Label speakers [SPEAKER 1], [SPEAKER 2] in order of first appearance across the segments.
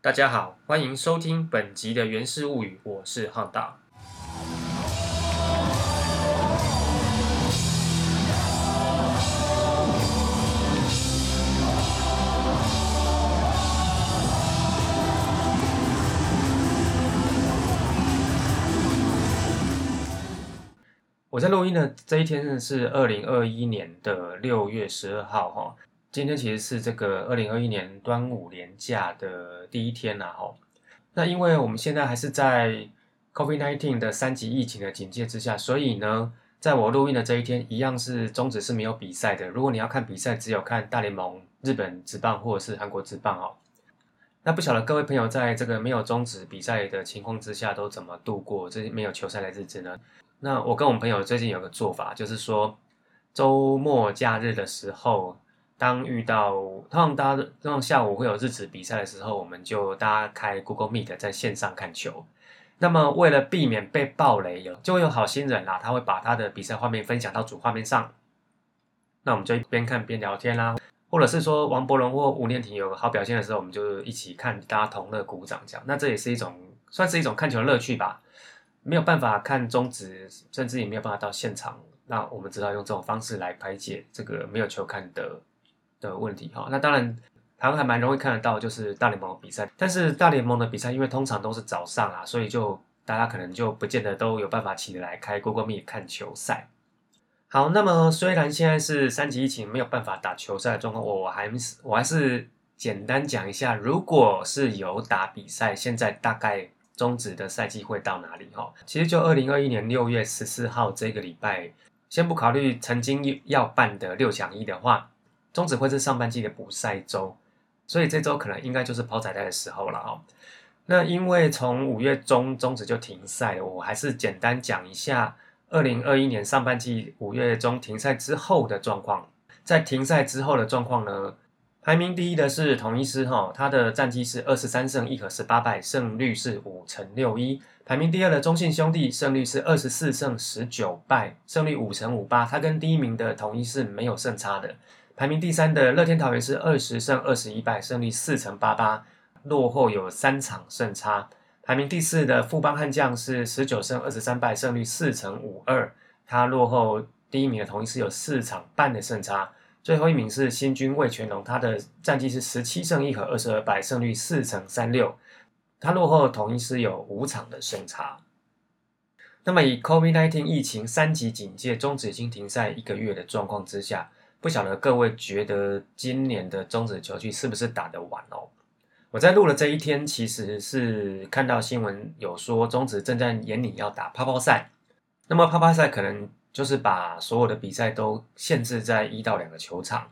[SPEAKER 1] 大家好，欢迎收听本集的《源氏物语》，我是汉大。我在录音的这一天是二零二一年的六月十二号哈，今天其实是这个二零二一年端午连假的第一天啦哈。那因为我们现在还是在 COVID-19 的三级疫情的警戒之下，所以呢，在我录音的这一天，一样是中止是没有比赛的。如果你要看比赛，只有看大联盟、日本职棒或者是韩国职棒哦。那不晓得各位朋友在这个没有终止比赛的情况之下，都怎么度过这没有球赛的日子呢？那我跟我们朋友最近有个做法，就是说周末假日的时候，当遇到通常大家通常下午会有日子比赛的时候，我们就大家开 Google Meet 在线上看球。那么为了避免被暴雷，有就会有好心人啦，他会把他的比赛画面分享到主画面上。那我们就一边看边聊天啦，或者是说王伯伦或吴念婷有好表现的时候，我们就一起看，大家同乐鼓掌这样。那这也是一种算是一种看球的乐趣吧。没有办法看中职，甚至也没有办法到现场，那我们只好用这种方式来排解这个没有球看的的问题哈。那当然，台湾还蛮容易看得到，就是大联盟的比赛。但是大联盟的比赛，因为通常都是早上啊，所以就大家可能就不见得都有办法起来开 Google Meet 看球赛。好，那么虽然现在是三级疫情，没有办法打球赛的状况，我还是我还是简单讲一下，如果是有打比赛，现在大概。终止的赛季会到哪里？哈，其实就二零二一年六月十四号这个礼拜，先不考虑曾经要办的六强一的话，中止会是上半季的补赛周，所以这周可能应该就是抛彩带的时候了哦。那因为从五月中中止就停赛，我还是简单讲一下二零二一年上半季五月中停赛之后的状况。在停赛之后的状况呢？排名第一的是统一师哈，他的战绩是二十三胜一和十八败，胜率是五成六一。排名第二的中信兄弟胜率是二十四胜十九败，胜率五成五八，他跟第一名的统一是没有胜差的。排名第三的乐天桃园是二十胜二十一败，胜率四成八八，落后有三场胜差。排名第四的富邦悍将是十九胜二十三败，胜率四成五二，他落后第一名的统一是有四场半的胜差。最后一名是新军魏全龙，他的战绩是十七胜一和二十二败，胜率四成三六。他落后统一师有五场的胜差。那么以 COVID-19 疫情三级警戒终止已经停赛一个月的状况之下，不晓得各位觉得今年的终止球季是不是打得完哦？我在录了这一天，其实是看到新闻有说终止正在眼里要打泡泡赛。那么泡泡赛可能。就是把所有的比赛都限制在一到两个球场，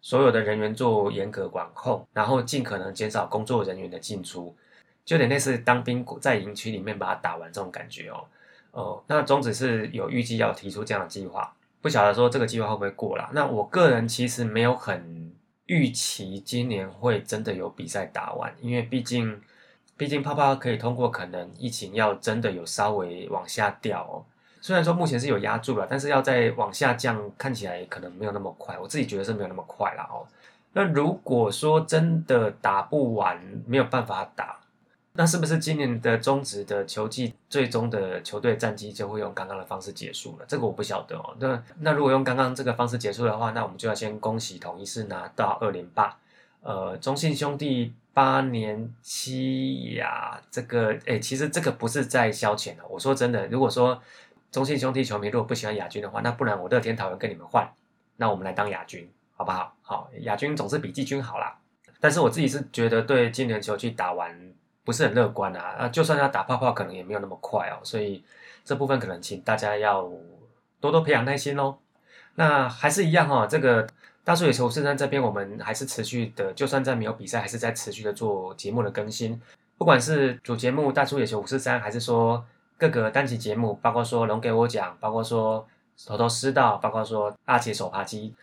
[SPEAKER 1] 所有的人员做严格管控，然后尽可能减少工作人员的进出，就有点类似当兵在营区里面把它打完这种感觉哦。哦，那中止是有预计要提出这样的计划，不晓得说这个计划会不会过了。那我个人其实没有很预期今年会真的有比赛打完，因为毕竟毕竟泡泡可以通过，可能疫情要真的有稍微往下掉哦。虽然说目前是有压住了，但是要再往下降，看起来可能没有那么快。我自己觉得是没有那么快了哦。那如果说真的打不完，没有办法打，那是不是今年的中职的球季最终的球队战绩就会用刚刚的方式结束了？这个我不晓得哦。那那如果用刚刚这个方式结束的话，那我们就要先恭喜统一是拿到二连霸。呃，中信兄弟八年七呀，这个哎，其实这个不是在消遣的。我说真的，如果说中信兄弟球迷如果不喜欢亚军的话，那不然我乐天桃园跟你们换，那我们来当亚军，好不好？好，亚军总是比季军好啦。但是我自己是觉得对今年球季打完不是很乐观啊，那就算要打泡泡，可能也没有那么快哦。所以这部分可能请大家要多多培养耐心哦。那还是一样哈，这个大叔野球四三这边我们还是持续的，就算在没有比赛，还是在持续的做节目的更新，不管是主节目大叔野球五四三，还是说。各个单期节目，包括说龙给我讲，包括说头头师道，包括说阿杰手扒鸡，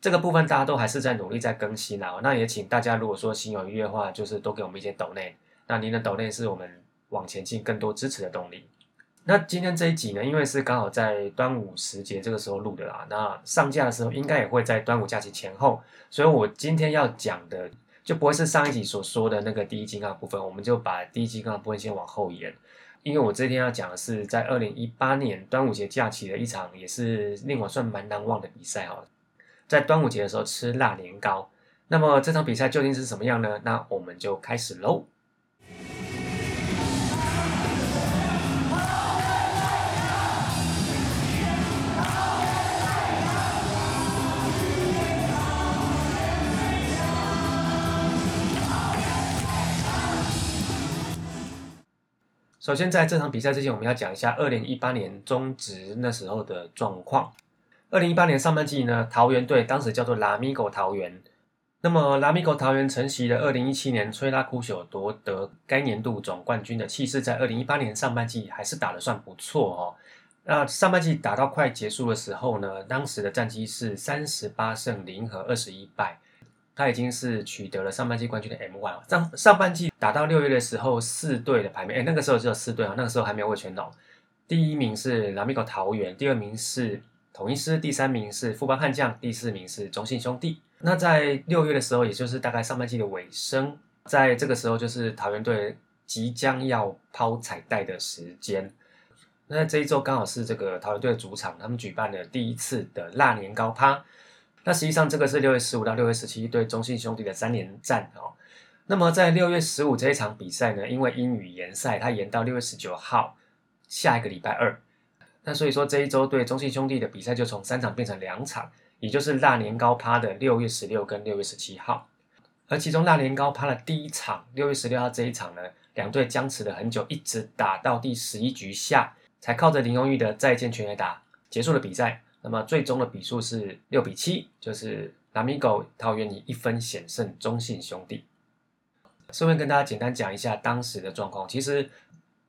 [SPEAKER 1] 这个部分大家都还是在努力在更新啊。那也请大家如果说心有余的话，就是多给我们一些抖内。那您的抖内是我们往前进更多支持的动力。那今天这一集呢，因为是刚好在端午时节这个时候录的啦，那上架的时候应该也会在端午假期前后，所以我今天要讲的。就不会是上一集所说的那个第一金刚部分，我们就把第一金刚部分先往后延。因为我这天要讲的是在二零一八年端午节假期的一场，也是令我算蛮难忘的比赛哈。在端午节的时候吃辣年糕，那么这场比赛究竟是什么样呢？那我们就开始喽。首先，在这场比赛之前，我们要讲一下二零一八年中职那时候的状况。二零一八年上半季呢，桃园队当时叫做拉米狗桃园。那么拉米狗桃园承袭了二零一七年吹拉库朽夺得该年度总冠军的气势，在二零一八年上半季还是打得算不错哦。那上半季打到快结束的时候呢，当时的战绩是三十八胜零和二十一败。他已经是取得了上半季冠军的 M One。上上半季打到六月的时候，四队的排名，哎，那个时候只有四队啊，那个时候还没有魏全龙。第一名是拉米狗桃园，第二名是统一师，第三名是富邦悍将，第四名是中信兄弟。那在六月的时候，也就是大概上半季的尾声，在这个时候就是桃园队即将要抛彩带的时间。那这一周刚好是这个桃园队的主场，他们举办了第一次的腊年高趴。那实际上这个是六月十五到六月十七对中信兄弟的三连战哦。那么在六月十五这一场比赛呢，因为英语联赛，它延到六月十九号，下一个礼拜二。那所以说这一周对中信兄弟的比赛就从三场变成两场，也就是大年高趴的六月十六跟六月十七号。而其中大年高趴的第一场六月十六号这一场呢，两队僵持了很久，一直打到第十一局下，才靠着林永玉的再见全垒打结束了比赛。那么最终的比数是六比七，就是拉米狗桃园以一分险胜中信兄弟。顺便跟大家简单讲一下当时的状况。其实，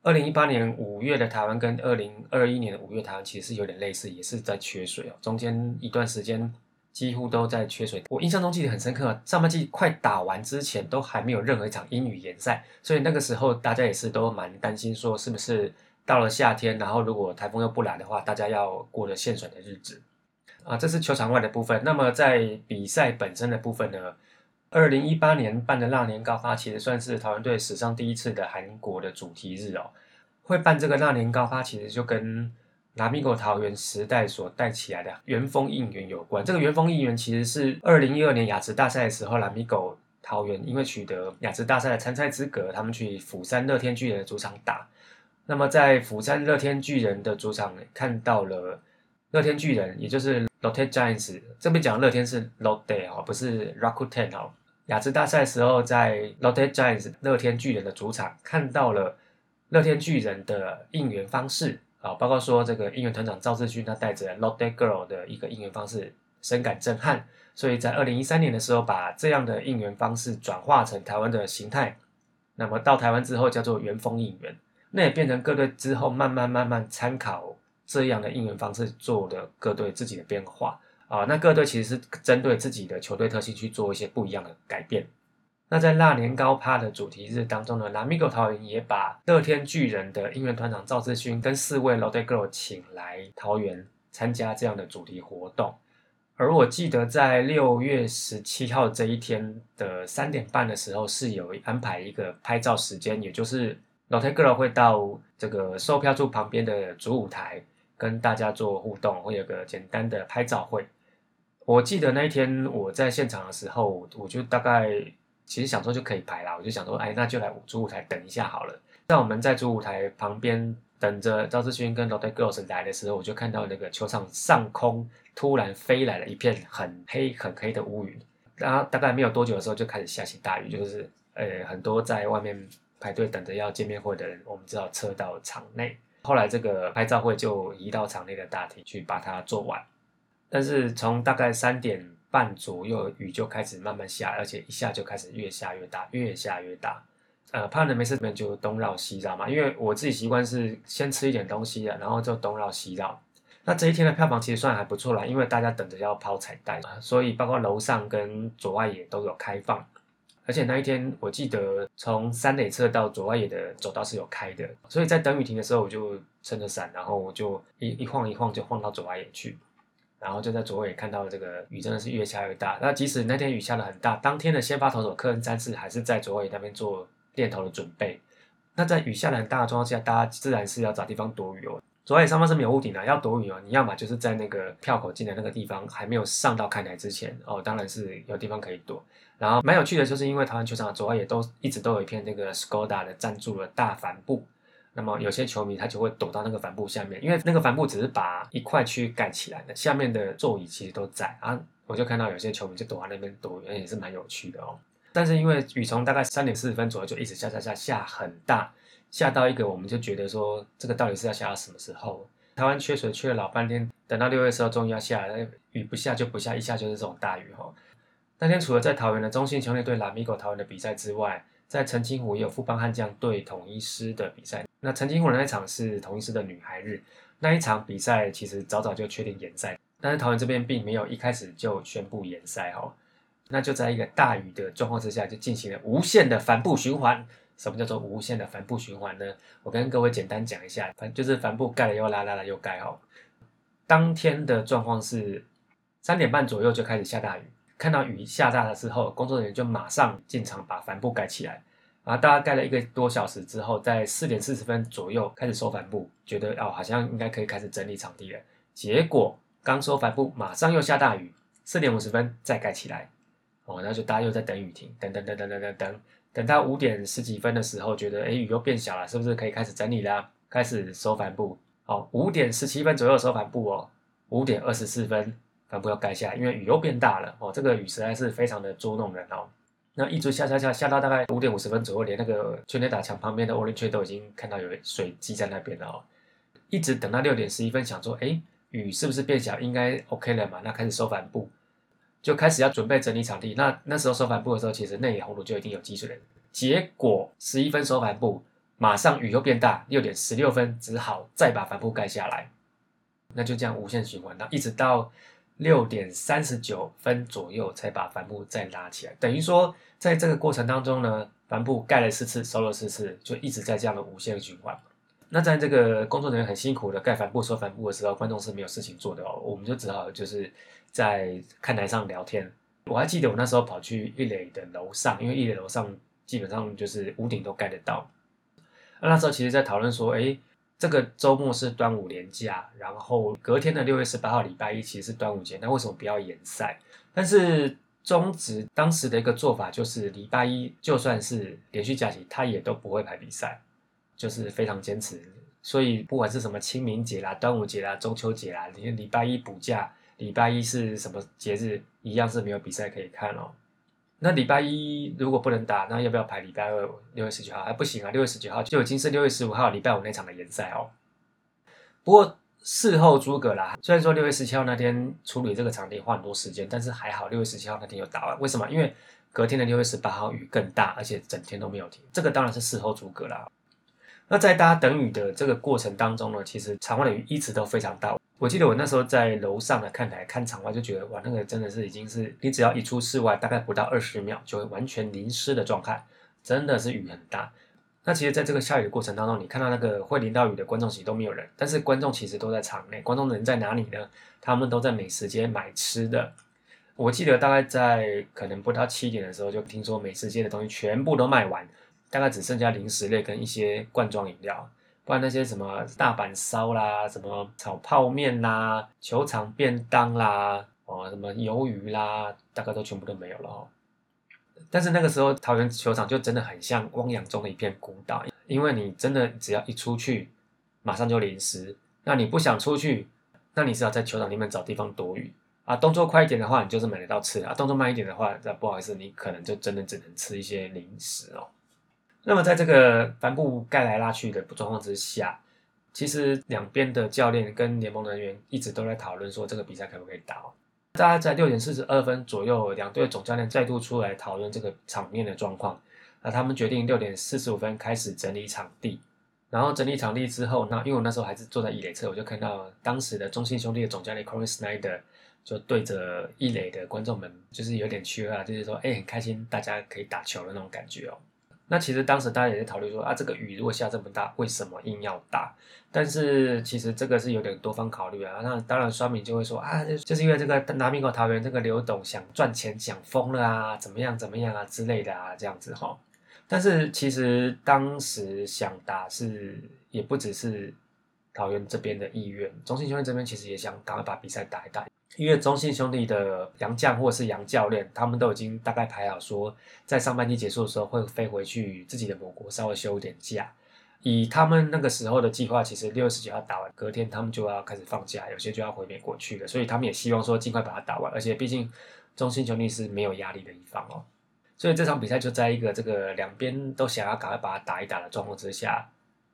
[SPEAKER 1] 二零一八年五月的台湾跟二零二一年的五月台湾其实是有点类似，也是在缺水哦。中间一段时间几乎都在缺水。我印象中记得很深刻，上半季快打完之前都还没有任何一场英语联赛，所以那个时候大家也是都蛮担心，说是不是？到了夏天，然后如果台风又不来的话，大家要过了限水的日子啊。这是球场外的部分。那么在比赛本身的部分呢？二零一八年办的那年高发，其实算是桃园队史上第一次的韩国的主题日哦。会办这个那年高发，其实就跟拉米狗桃园时代所带起来的元丰应援有关。这个元丰应援其实是二零一二年雅职大赛的时候，拉米狗桃园因为取得雅职大赛的参赛资格，他们去釜山乐天巨人的主场打。那么在釜山乐天巨人的主场看到了乐天巨人，也就是 Lotte Giants。这边讲乐天是 Lotte 哦，不是 Rakuten 哦。亚兹大赛时候在 Lotte Giants 乐天巨人的主场看到了乐天巨人的应援方式啊，包括说这个应援团长赵志勋他带着 Lotte Girl 的一个应援方式，深感震撼。所以在二零一三年的时候，把这样的应援方式转化成台湾的形态。那么到台湾之后叫做元丰应援。那也变成各队之后慢慢慢慢参考这样的应援方式做的各队自己的变化啊，那各队其实是针对自己的球队特性去做一些不一样的改变。那在那年高趴的主题日当中呢，拉米狗桃园也把乐天巨人的应援团长赵志勋跟四位 Lotte Girl 请来桃园参加这样的主题活动。而我记得在六月十七号这一天的三点半的时候是有安排一个拍照时间，也就是。老太 girl 会到这个售票处旁边的主舞台跟大家做互动，会有个简单的拍照会。我记得那一天我在现场的时候，我就大概其实想说就可以排啦，我就想说，哎，那就来主舞台等一下好了。在我们在主舞台旁边等着赵志勋跟老太 girls 来的时候，我就看到那个球场上空突然飞来了一片很黑很黑的乌云，然后大概没有多久的时候就开始下起大雨，就是呃很多在外面。排队等着要见面会的人，我们知道车到场内。后来这个拍照会就移到场内的大厅去把它做完。但是从大概三点半左右，雨就开始慢慢下，而且一下就开始越下越大，越下越大。呃，怕人没事，们就东绕西绕嘛。因为我自己习惯是先吃一点东西啊，然后就东绕西绕。那这一天的票房其实算还不错啦，因为大家等着要抛彩蛋，所以包括楼上跟左外也都有开放。而且那一天，我记得从三垒侧到左外野的走道是有开的，所以在等雨停的时候，我就撑着伞，然后我就一一晃一晃就晃到左外野去。然后就在左外野看到了这个雨真的是越下越大。那即使那天雨下的很大，当天的先发投手科恩詹士还是在左外野那边做练投的准备。那在雨下的很大的状况下，大家自然是要找地方躲雨哦。左外野上方是没有屋顶的，要躲雨哦，你要么就是在那个票口进的那个地方还没有上到看台之前哦，当然是有地方可以躲。然后蛮有趣的，就是因为台湾球场左外也都一直都有一片这个 Skoda 的赞助的大帆布。那么有些球迷他就会躲到那个帆布下面，因为那个帆布只是把一块区域盖起来的，下面的座椅其实都在啊。我就看到有些球迷就躲在那边躲，也是蛮有趣的哦。但是因为雨从大概三点四十分左右就一直下下下下很大，下到一个我们就觉得说这个到底是要下到什么时候？台湾缺水缺了老半天，等到六月十号终于要下，雨不下就不下，一下就是这种大雨哈。那天除了在桃园的中信球队对拉米狗桃园的比赛之外，在澄清湖也有富邦悍将对统一师的比赛。那澄清湖的那场是统一师的女孩日，那一场比赛其实早早就确定延赛，但是桃园这边并没有一开始就宣布延赛哈。那就在一个大雨的状况之下，就进行了无限的帆布循环。什么叫做无限的帆布循环呢？我跟各位简单讲一下，反就是帆布盖了又拉，拉了又盖哈。当天的状况是三点半左右就开始下大雨。看到雨下大了之后，工作人员就马上进场把帆布盖起来。啊，大概盖了一个多小时之后，在四点四十分左右开始收帆布，觉得哦好像应该可以开始整理场地了。结果刚收帆布，马上又下大雨。四点五十分再盖起来，哦，然后就大家又在等雨停，等等等等等等等，等到五点十几分的时候，觉得哎雨又变小了，是不是可以开始整理啦？开始收帆布。哦，五点十七分左右收帆布哦，五点二十四分。帆布要盖下，因为雨又变大了哦。这个雨实在是非常的捉弄人哦。那一直下下下下到大概五点五十分左右，连那个全垒打墙旁边的 orange 都已经看到有水积在那边了哦。一直等到六点十一分，想说，哎，雨是不是变小？应该 OK 了嘛？那开始收帆布，就开始要准备整理场地。那那时候收帆布的时候，其实内野红土就已经有积水了。结果十一分收帆布，马上雨又变大，六点十六分只好再把帆布盖下来。那就这样无限循环，那一直到。六点三十九分左右才把帆布再拉起来，等于说在这个过程当中呢，帆布盖了四次，收了四次，就一直在这样的无限循环。那在这个工作人员很辛苦的盖帆布、收帆布的时候，观众是没有事情做的哦，我们就只好就是在看台上聊天。我还记得我那时候跑去一垒的楼上，因为一垒楼上基本上就是屋顶都盖得到。那那时候其实在讨论说，哎。这个周末是端午连假，然后隔天的六月十八号礼拜一其实是端午节，那为什么不要延赛？但是中职当时的一个做法就是礼拜一就算是连续假期，他也都不会排比赛，就是非常坚持。所以不管是什么清明节啦、端午节啦、中秋节啦，你礼拜一补假，礼拜一是什么节日，一样是没有比赛可以看哦。那礼拜一如果不能打，那要不要排礼拜二六月十九号？还不行啊，六月十九号就已经是六月十五号礼拜五那场的联赛哦。不过事后诸葛啦，虽然说六月十七号那天处理这个场地花很多时间，但是还好六月十七号那天有打完。为什么？因为隔天的六月十八号雨更大，而且整天都没有停。这个当然是事后诸葛啦。那在大家等雨的这个过程当中呢，其实场外的雨一直都非常大。我记得我那时候在楼上的看台看场外，就觉得哇，那个真的是已经是你只要一出室外，大概不到二十秒就会完全淋湿的状态，真的是雨很大。那其实，在这个下雨的过程当中，你看到那个会淋到雨的观众席都没有人，但是观众其实都在场内。观众人在哪里呢？他们都在美食街买吃的。我记得大概在可能不到七点的时候，就听说美食街的东西全部都卖完，大概只剩下零食类跟一些罐装饮料。不然那些什么大阪烧啦，什么炒泡面啦，球场便当啦，哦，什么鱿鱼啦，大概都全部都没有了哦。但是那个时候桃园球场就真的很像汪洋中的一片孤岛，因为你真的只要一出去，马上就淋湿。那你不想出去，那你只好在球场里面找地方躲雨啊。动作快一点的话，你就是买得到吃啊；动作慢一点的话，那不好意思，你可能就真的只能吃一些零食哦。那么在这个帆布盖来拉去的状况之下，其实两边的教练跟联盟人员一直都在讨论说这个比赛可不可以打。大概在六点四十二分左右，两队总教练再度出来讨论这个场面的状况。那他们决定六点四十五分开始整理场地。然后整理场地之后，那因为我那时候还是坐在一垒侧，我就看到当时的中信兄弟的总教练 Corey Snyder 就对着一垒的观众们，就是有点屈啊，就是说，哎，很开心大家可以打球的那种感觉哦。那其实当时大家也在讨论说啊，这个雨如果下这么大，为什么硬要打？但是其实这个是有点多方考虑啊。那当然，双敏就会说啊，就是因为这个拿米口桃园这个刘董想赚钱想疯了啊，怎么样怎么样啊之类的啊，这样子哈。但是其实当时想打是也不只是桃园这边的意愿，中信兄弟这边其实也想赶快把比赛打一打。因为中信兄弟的杨将或者是杨教练，他们都已经大概排好说，在上半季结束的时候会飞回去自己的母国稍微休点假。以他们那个时候的计划，其实六月十九号打完，隔天他们就要开始放假，有些就要回美国去了。所以他们也希望说尽快把它打完，而且毕竟中信兄弟是没有压力的一方哦。所以这场比赛就在一个这个两边都想要赶快把它打一打的状况之下，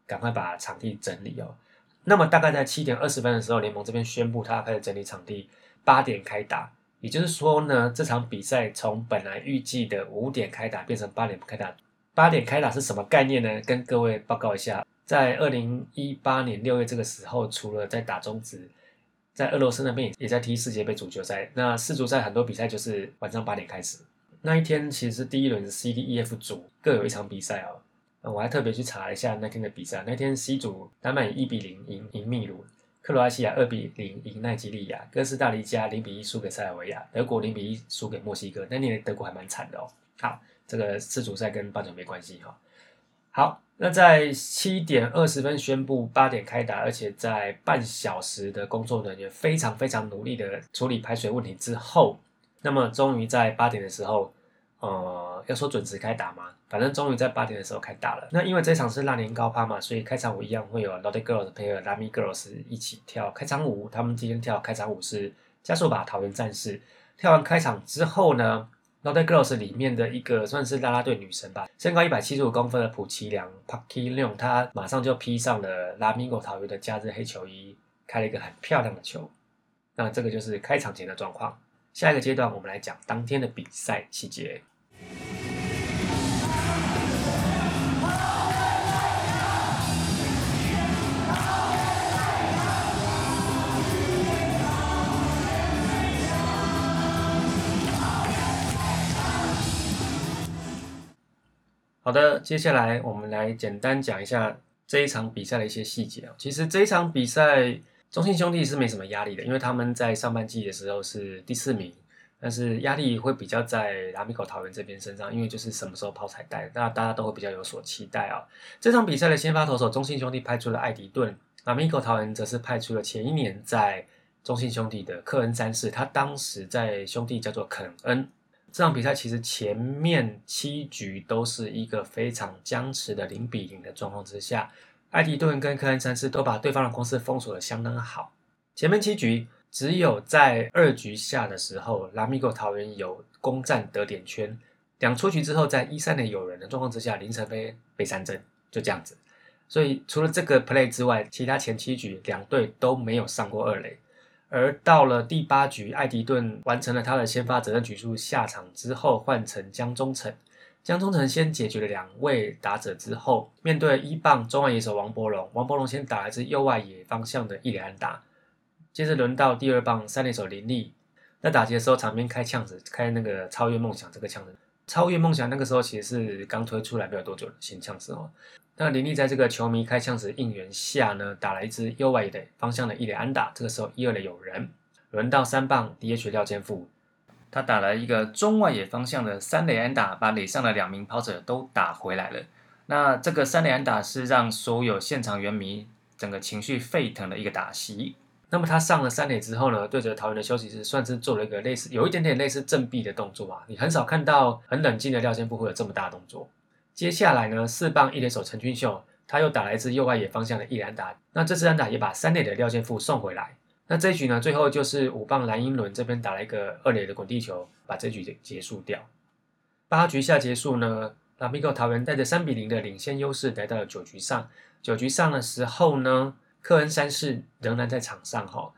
[SPEAKER 1] 赶快把场地整理哦。那么大概在七点二十分的时候，联盟这边宣布他开始整理场地。八点开打，也就是说呢，这场比赛从本来预计的五点开打变成八点开打。八点开打是什么概念呢？跟各位报告一下，在二零一八年六月这个时候，除了在打中职，在俄罗斯那边也在踢世界杯足球赛。那世足赛很多比赛就是晚上八点开始。那一天其实是第一轮 C、D、E、F 组各有一场比赛哦。我还特别去查了一下那天的比赛，那天 C 组丹麦以一比零赢赢秘鲁。克罗埃西亚二比零赢奈及利亚，哥斯达黎加零比一输给塞尔维亚，德国零比一输给墨西哥。那年德国还蛮惨的哦。好，这个世足赛跟棒球没关系哈。好，那在七点二十分宣布八点开打，而且在半小时的工作人员非常非常努力的处理排水问题之后，那么终于在八点的时候。呃，要说准时开打吗？反正终于在八点的时候开打了。那因为这场是烂年高趴嘛，所以开场舞一样会有 Lottie Girls 配合 Lami Girls 一起跳开场舞。他们今天跳开场舞是加速吧桃园战士。跳完开场之后呢，Lottie Girls 里面的一个算是啦啦队女神吧，身高一百七十五公分的朴奇良 Parky Leon，她马上就披上了 Lami Go 桃园的假日黑球衣，开了一个很漂亮的球。那这个就是开场前的状况。下一个阶段，我们来讲当天的比赛细节。好的，接下来我们来简单讲一下这一场比赛的一些细节其实这一场比赛。中信兄弟是没什么压力的，因为他们在上半季的时候是第四名，但是压力会比较在拉米狗桃园这边身上，因为就是什么时候抛彩带，那大家都会比较有所期待啊。这场比赛的先发投手中信兄弟派出了艾迪顿，拉米狗桃园则是派出了前一年在中信兄弟的克恩三世，他当时在兄弟叫做肯恩。这场比赛其实前面七局都是一个非常僵持的零比零的状况之下。艾迪顿跟科恩三世都把对方的攻势封锁的相当好。前面七局只有在二局下的时候，拉米狗桃园有攻占得点圈。两出局之后，在一三垒有人的状况之下，林晨飞被三振，就这样子。所以除了这个 play 之外，其他前七局两队都没有上过二垒。而到了第八局，艾迪顿完成了他的先发责任局数下场之后，换成江中诚。江中诚先解决了两位打者之后，面对一棒中外野手王柏龙，王柏龙先打来自右外野方向的一垒安打，接着轮到第二棒三垒手林立，在打击的时候场边开枪子，开那个超越梦想这个枪子，超越梦想那个时候其实是刚推出来没有多久的新枪子哦。那林立在这个球迷开枪时应援下呢，打了一支右外野的方向的一垒安打，这个时候一二垒有人，轮到三棒 DH 廖建富。他打了一个中外野方向的三垒安打，把垒上的两名跑者都打回来了。那这个三垒安打是让所有现场原迷整个情绪沸腾的一个打席。那么他上了三垒之后呢，对着桃园的休息室算是做了一个类似有一点点类似振臂的动作啊。你很少看到很冷静的廖先部会有这么大动作。接下来呢，四棒一垒手陈君秀他又打了一支右外野方向的一垒安打，那这支安打也把三垒的廖建富送回来。那这一局呢，最后就是五棒蓝英伦这边打了一个二垒的滚地球，把这局结结束掉。八局下结束呢，拉米狗桃园带着三比零的领先优势来到了九局上。九局上的时候呢，克恩三世仍然在场上哈。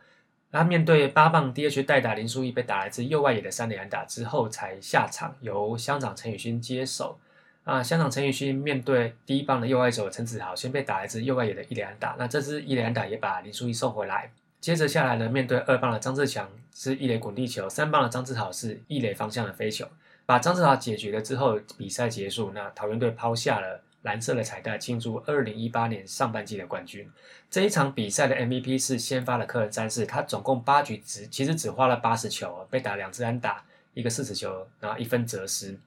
[SPEAKER 1] 那面对八棒 DH 代打林书义被打来自右外野的三垒安打之后才下场，由乡长陈宇勋接手。啊，香港陈宇勋面对第一棒的右外手陈子豪，先被打来自右外野的一垒安打。那这支一垒安打也把林书义送回来。接着下来呢，面对二棒的张志强是一垒滚地球，三棒的张志豪是一垒方向的飞球。把张志豪解决了之后，比赛结束，那桃园队抛下了蓝色的彩带，庆祝二零一八年上半季的冠军。这一场比赛的 MVP 是先发的科尔战士，他总共八局只其实只花了八十球，被打两次安打，一个四十球，然后一分折失。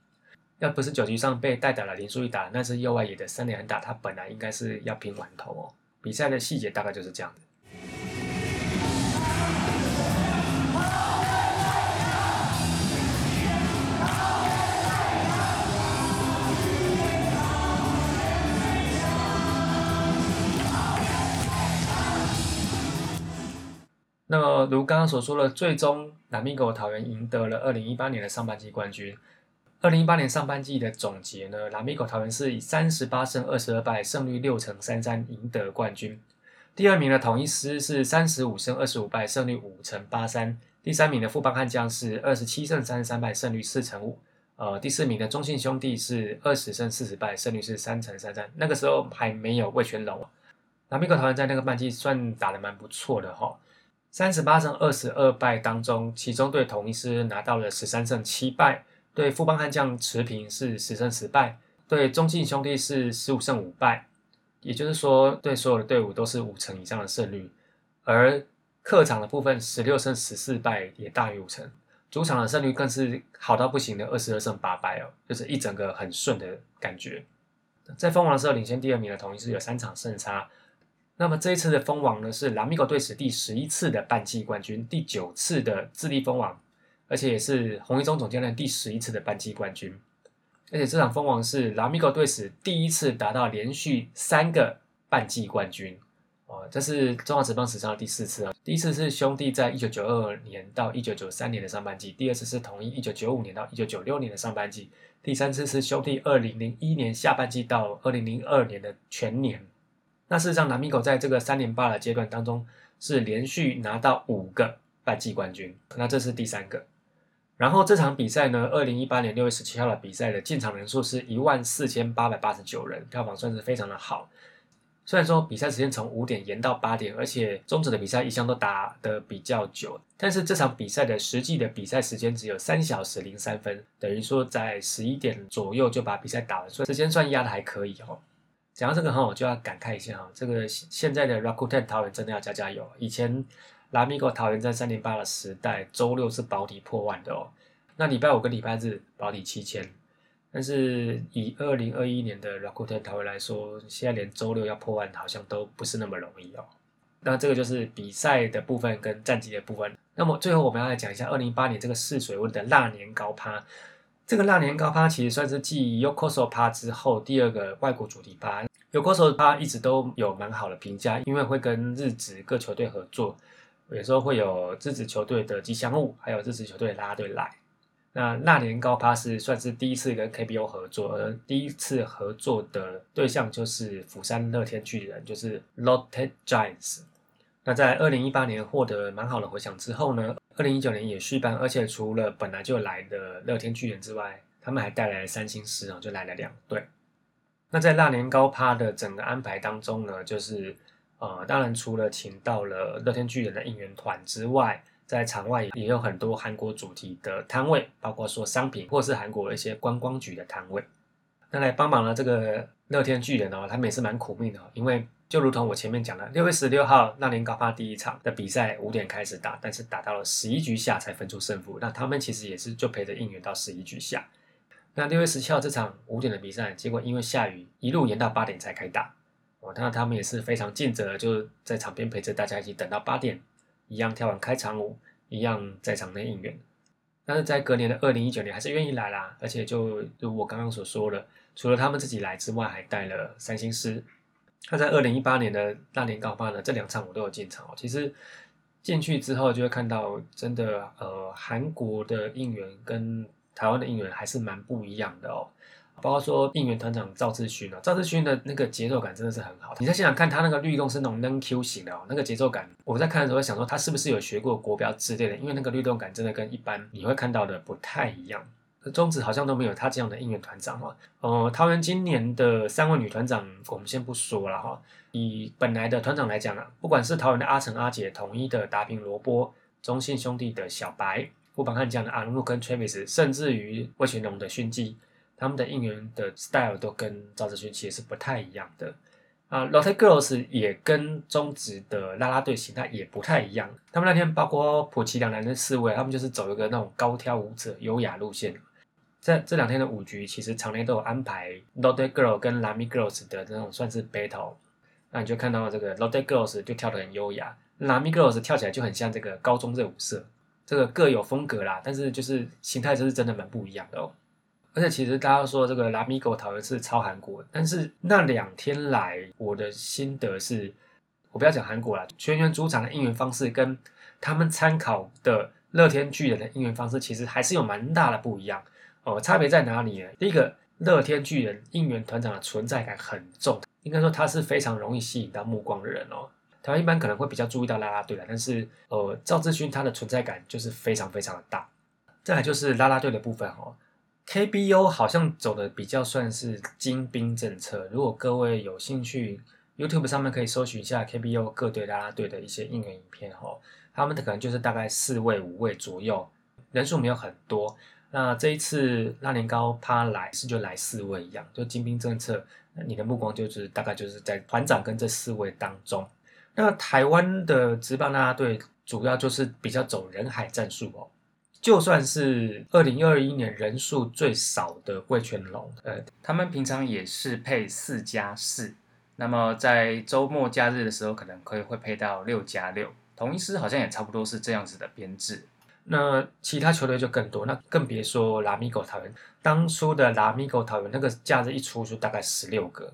[SPEAKER 1] 要不是九局上被代打了林书一打，那是右外野的三连打，他本来应该是要拼完头哦。比赛的细节大概就是这样的。那么，如刚刚所说的，最终南米狗桃园赢得了二零一八年的上半季冠军。二零一八年上半季的总结呢，拉米狗桃园是以三十八胜二十二败，胜率六成三三赢得冠军。第二名的统一狮是三十五胜二十五败，胜率五成八三。第三名的富邦悍将是二十七胜三十三败，胜率四成五。呃，第四名的中信兄弟是二十胜四十败，胜率是三成三三。那个时候还没有魏全龙，拉米狗桃园在那个半季算打得蛮不错的哈。三十八胜二十二败当中，其中对统一狮拿到了十三胜七败。对富邦悍将持平是十胜十败，对中信兄弟是十五胜五败，也就是说对所有的队伍都是五成以上的胜率，而客场的部分十六胜十四败也大于五成，主场的胜率更是好到不行的二十二胜八败哦，就是一整个很顺的感觉。在封王的时候领先第二名的同一是有三场胜差，那么这一次的封王呢是拉米狗队史第十一次的半季冠军，第九次的智利封王。而且也是红一中总教练第十一次的半季冠军，而且这场封王是拉米狗队史第一次达到连续三个半季冠军哦，这是中华职棒史上的第四次啊。第一次是兄弟在一九九二年到一九九三年的上半季，第二次是统一一九九五年到一九九六年的上半季，第三次是兄弟二零零一年下半季到二零零二年的全年。那事实上，拉米狗在这个三连霸的阶段当中是连续拿到五个半季冠军，那这是第三个。然后这场比赛呢，二零一八年六月十七号的比赛的进场人数是一万四千八百八十九人，票房算是非常的好。虽然说比赛时间从五点延到八点，而且中止的比赛一向都打得比较久，但是这场比赛的实际的比赛时间只有三小时零三分，等于说在十一点左右就把比赛打完，所以时间算压的还可以哦。讲到这个哈，我就要感慨一下哈，这个现在的 Rakuten 桃园真的要加加油，以前。拉米狗桃园在三零八的时代，周六是保底破万的哦。那礼拜五跟礼拜日保底七千，但是以二零二一年的 Rakuten 桃园来说，现在连周六要破万好像都不是那么容易哦。那这个就是比赛的部分跟战绩的部分。那么最后我们要来讲一下二零一八年这个试水温的腊年高趴。这个腊年高趴其实算是继 Yokoso 趴之后第二个外国主题趴。Yokoso 趴一直都有蛮好的评价，因为会跟日职各球队合作。有时候会有支持球队的吉祥物，还有支持球队的拉队来。那那年高趴是算是第一次跟 KBO 合作，而第一次合作的对象就是釜山乐天巨人，就是 Lotte Giants。那在二零一八年获得蛮好的回响之后呢，二零一九年也续班，而且除了本来就来的乐天巨人之外，他们还带来了三星狮啊，就来了两队。那在那年高趴的整个安排当中呢，就是。呃，当然，除了请到了乐天巨人的应援团之外，在场外也有很多韩国主题的摊位，包括说商品或是韩国一些观光局的摊位。那来帮忙了这个乐天巨人哦，他们也是蛮苦命的，因为就如同我前面讲的，六月十六号那年高发第一场的比赛五点开始打，但是打到了十一局下才分出胜负。那他们其实也是就陪着应援到十一局下。那六月十七号这场五点的比赛，结果因为下雨，一路延到八点才开打。哦，那他们也是非常尽责的，就在场边陪着大家一起等到八点，一样跳完开场舞，一样在场内应援。但是在隔年的二零一九年，还是愿意来啦，而且就如我刚刚所说的，除了他们自己来之外，还带了三星师。那在二零一八年的大年高发呢，这两场我都有进场哦。其实进去之后就会看到，真的呃，韩国的应援跟台湾的应援还是蛮不一样的哦。包括说应援团长赵志勋啊，赵志勋的那个节奏感真的是很好。你在现场看他那个律动是那种 N Q 型的哦，那个节奏感，我在看的时候想说他是不是有学过国标之类的，因为那个律动感真的跟一般你会看到的不太一样。中职好像都没有他这样的应援团长哈。呃，桃园今年的三位女团长我们先不说了哈，以本来的团长来讲啊，不管是桃园的阿成阿姐、统一的达平萝卜、中信兄弟的小白，富邦悍将的阿努跟 Travis，甚至于魏全龙的勋基，他们的应援的 style 都跟赵志勋其实是不太一样的。啊，Lotte Girls 也跟中职的啦啦队形态也不太一样。他们那天包括普奇两男的四位，他们就是走一个那种高挑舞者、优雅路线。在这两天的舞局，其实场内都有安排 Lotte Girl 跟 Lamy Girls 的那种算是 battle。那你就看到这个 Lotte Girls 就跳得很优雅，Lamy Girls 跳起来就很像这个高中热舞社。这个各有风格啦，但是就是形态就是真的蛮不一样的哦。而且其实大家说这个拉米狗讨论是超韩国，但是那两天来我的心得是，我不要讲韩国了，全员主场的应援方式跟他们参考的乐天巨人的应援方式其实还是有蛮大的不一样哦。差别在哪里呢？第一个，乐天巨人应援团长的存在感很重，应该说他是非常容易吸引到目光的人哦。台湾一般可能会比较注意到啦啦队的，但是呃赵志勋他的存在感就是非常非常的大。再来就是啦啦队的部分哦。KBO 好像走的比较算是精兵政策。如果各位有兴趣，YouTube 上面可以搜寻一下 KBO 各队啦啦队的一些应援影片哈。他们的可能就是大概四位五位左右，人数没有很多。那这一次拉年高他来是就来四位一样，就精兵政策，你的目光就是大概就是在团长跟这四位当中。那台湾的职棒啦啦队主要就是比较走人海战术哦。就算是二零二一年人数最少的贵全龙，呃，他们平常也是配四加四，那么在周末假日的时候，可能可以会配到六加六。同一师好像也差不多是这样子的编制。那其他球队就更多，那更别说拉米狗桃园。当初的拉米狗桃园那个假日一出就大概十六个。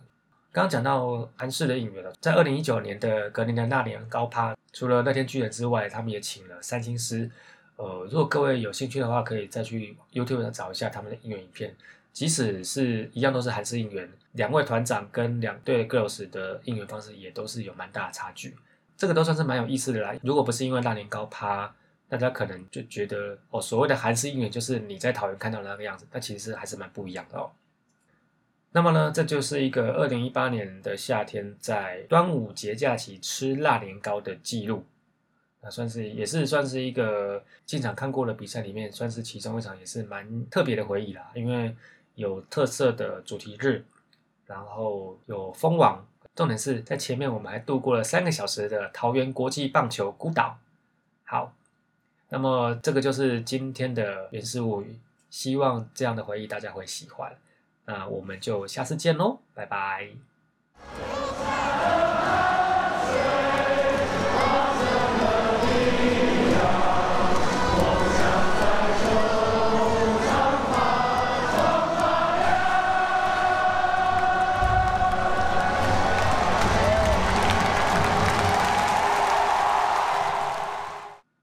[SPEAKER 1] 刚刚讲到韩式的引援了，在二零一九年的格林的那年高趴，除了乐天巨人之外，他们也请了三星师。呃，如果各位有兴趣的话，可以再去 YouTube 上找一下他们的应援影片。即使是一样都是韩式应援，两位团长跟两队 girls 的应援方式也都是有蛮大的差距。这个都算是蛮有意思的啦。如果不是因为那年高趴，大家可能就觉得哦，所谓的韩式应援就是你在桃园看到的那个样子，但其实还是蛮不一样的哦。那么呢，这就是一个二零一八年的夏天在端午节假期吃辣年糕的记录。那算是也是算是一个进场看过的比赛里面，算是其中一场也是蛮特别的回忆啦。因为有特色的主题日，然后有封网，重点是在前面我们还度过了三个小时的桃园国际棒球孤岛。好，那么这个就是今天的原始物语，希望这样的回忆大家会喜欢。那我们就下次见喽，拜拜。